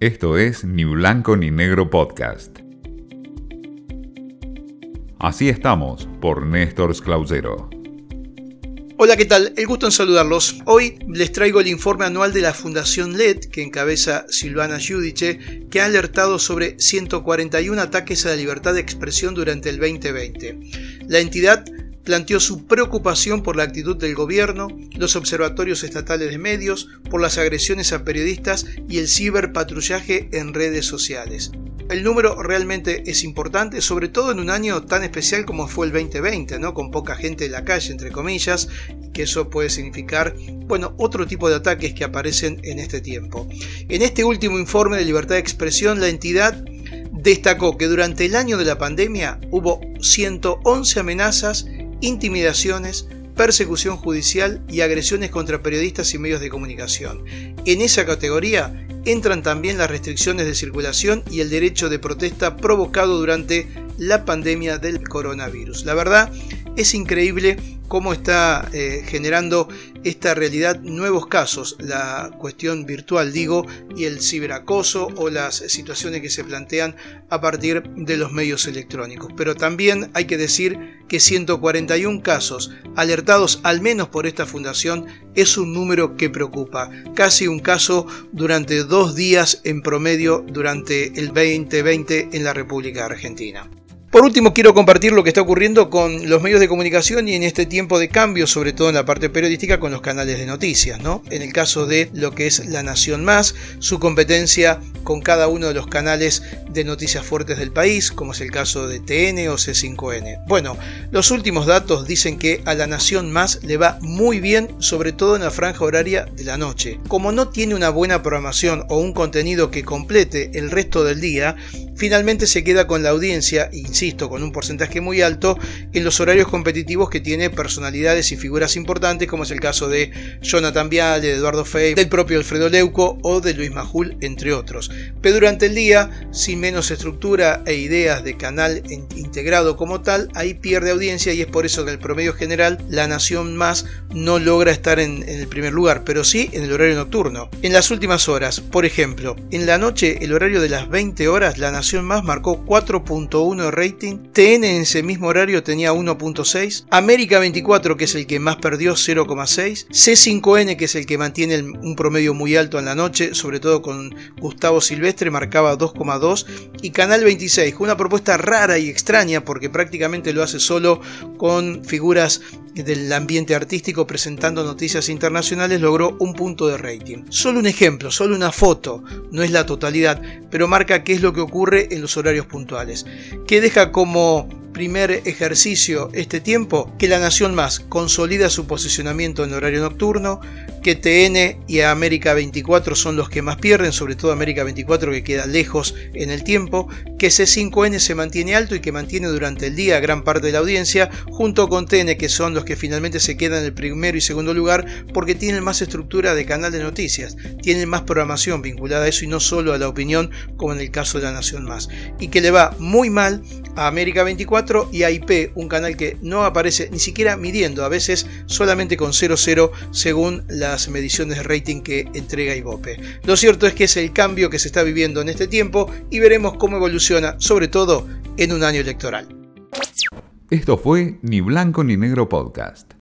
Esto es Ni Blanco ni Negro Podcast. Así estamos por Néstor Clausero. Hola, ¿qué tal? El gusto en saludarlos. Hoy les traigo el informe anual de la Fundación LED, que encabeza Silvana Giudice, que ha alertado sobre 141 ataques a la libertad de expresión durante el 2020. La entidad planteó su preocupación por la actitud del gobierno, los observatorios estatales de medios, por las agresiones a periodistas y el ciberpatrullaje en redes sociales. El número realmente es importante, sobre todo en un año tan especial como fue el 2020, ¿no? con poca gente en la calle, entre comillas, que eso puede significar, bueno, otro tipo de ataques que aparecen en este tiempo. En este último informe de libertad de expresión, la entidad destacó que durante el año de la pandemia hubo 111 amenazas intimidaciones, persecución judicial y agresiones contra periodistas y medios de comunicación. En esa categoría entran también las restricciones de circulación y el derecho de protesta provocado durante la pandemia del coronavirus. La verdad es increíble cómo está eh, generando esta realidad nuevos casos, la cuestión virtual digo, y el ciberacoso o las situaciones que se plantean a partir de los medios electrónicos. Pero también hay que decir que 141 casos alertados al menos por esta fundación es un número que preocupa, casi un caso durante dos días en promedio durante el 2020 en la República Argentina. Por último, quiero compartir lo que está ocurriendo con los medios de comunicación y en este tiempo de cambio, sobre todo en la parte periodística, con los canales de noticias. ¿no? En el caso de lo que es La Nación Más, su competencia con cada uno de los canales de noticias fuertes del país, como es el caso de TN o C5N. Bueno, los últimos datos dicen que a La Nación Más le va muy bien, sobre todo en la franja horaria de la noche. Como no tiene una buena programación o un contenido que complete el resto del día, finalmente se queda con la audiencia, insisto, con un porcentaje muy alto en los horarios competitivos que tiene personalidades y figuras importantes, como es el caso de Jonathan Viale, de Eduardo Fey, del propio Alfredo Leuco o de Luis Majul, entre otros. Pero durante el día, sin menos estructura e ideas de canal integrado como tal, ahí pierde audiencia y es por eso que en el promedio general La Nación Más no logra estar en, el primer lugar, pero sí en el horario nocturno. En las últimas horas, por ejemplo, en la noche, el horario de las 20 horas, La Nación más marcó 4.1 de rating, TN en ese mismo horario tenía 1.6, América 24 que es el que más perdió 0.6, C5N que es el que mantiene un promedio muy alto en la noche, sobre todo con Gustavo Silvestre marcaba 2.2 y Canal 26 con una propuesta rara y extraña porque prácticamente lo hace solo con figuras del ambiente artístico presentando noticias internacionales logró un punto de rating. Solo un ejemplo, solo una foto, no es la totalidad, pero marca qué es lo que ocurre en los horarios puntuales, que deja como primer ejercicio este tiempo que La Nación Más consolida su posicionamiento en horario nocturno, que TN y América 24 son los que más pierden, sobre todo América 24 que queda lejos en el tiempo, que C5N se mantiene alto y que mantiene durante el día gran parte de la audiencia, junto con TN que son los que finalmente se quedan en el primero y segundo lugar porque tienen más estructura de canal de noticias, tienen más programación vinculada a eso y no solo a la opinión como en el caso de La Nación Más, y que le va muy mal a América 24 y a IP, un canal que no aparece ni siquiera midiendo, a veces solamente con 00 según las mediciones de rating que entrega Ibope. Lo cierto es que es el cambio que se está viviendo en este tiempo y veremos cómo evoluciona, sobre todo en un año electoral. Esto fue Ni Blanco ni Negro Podcast.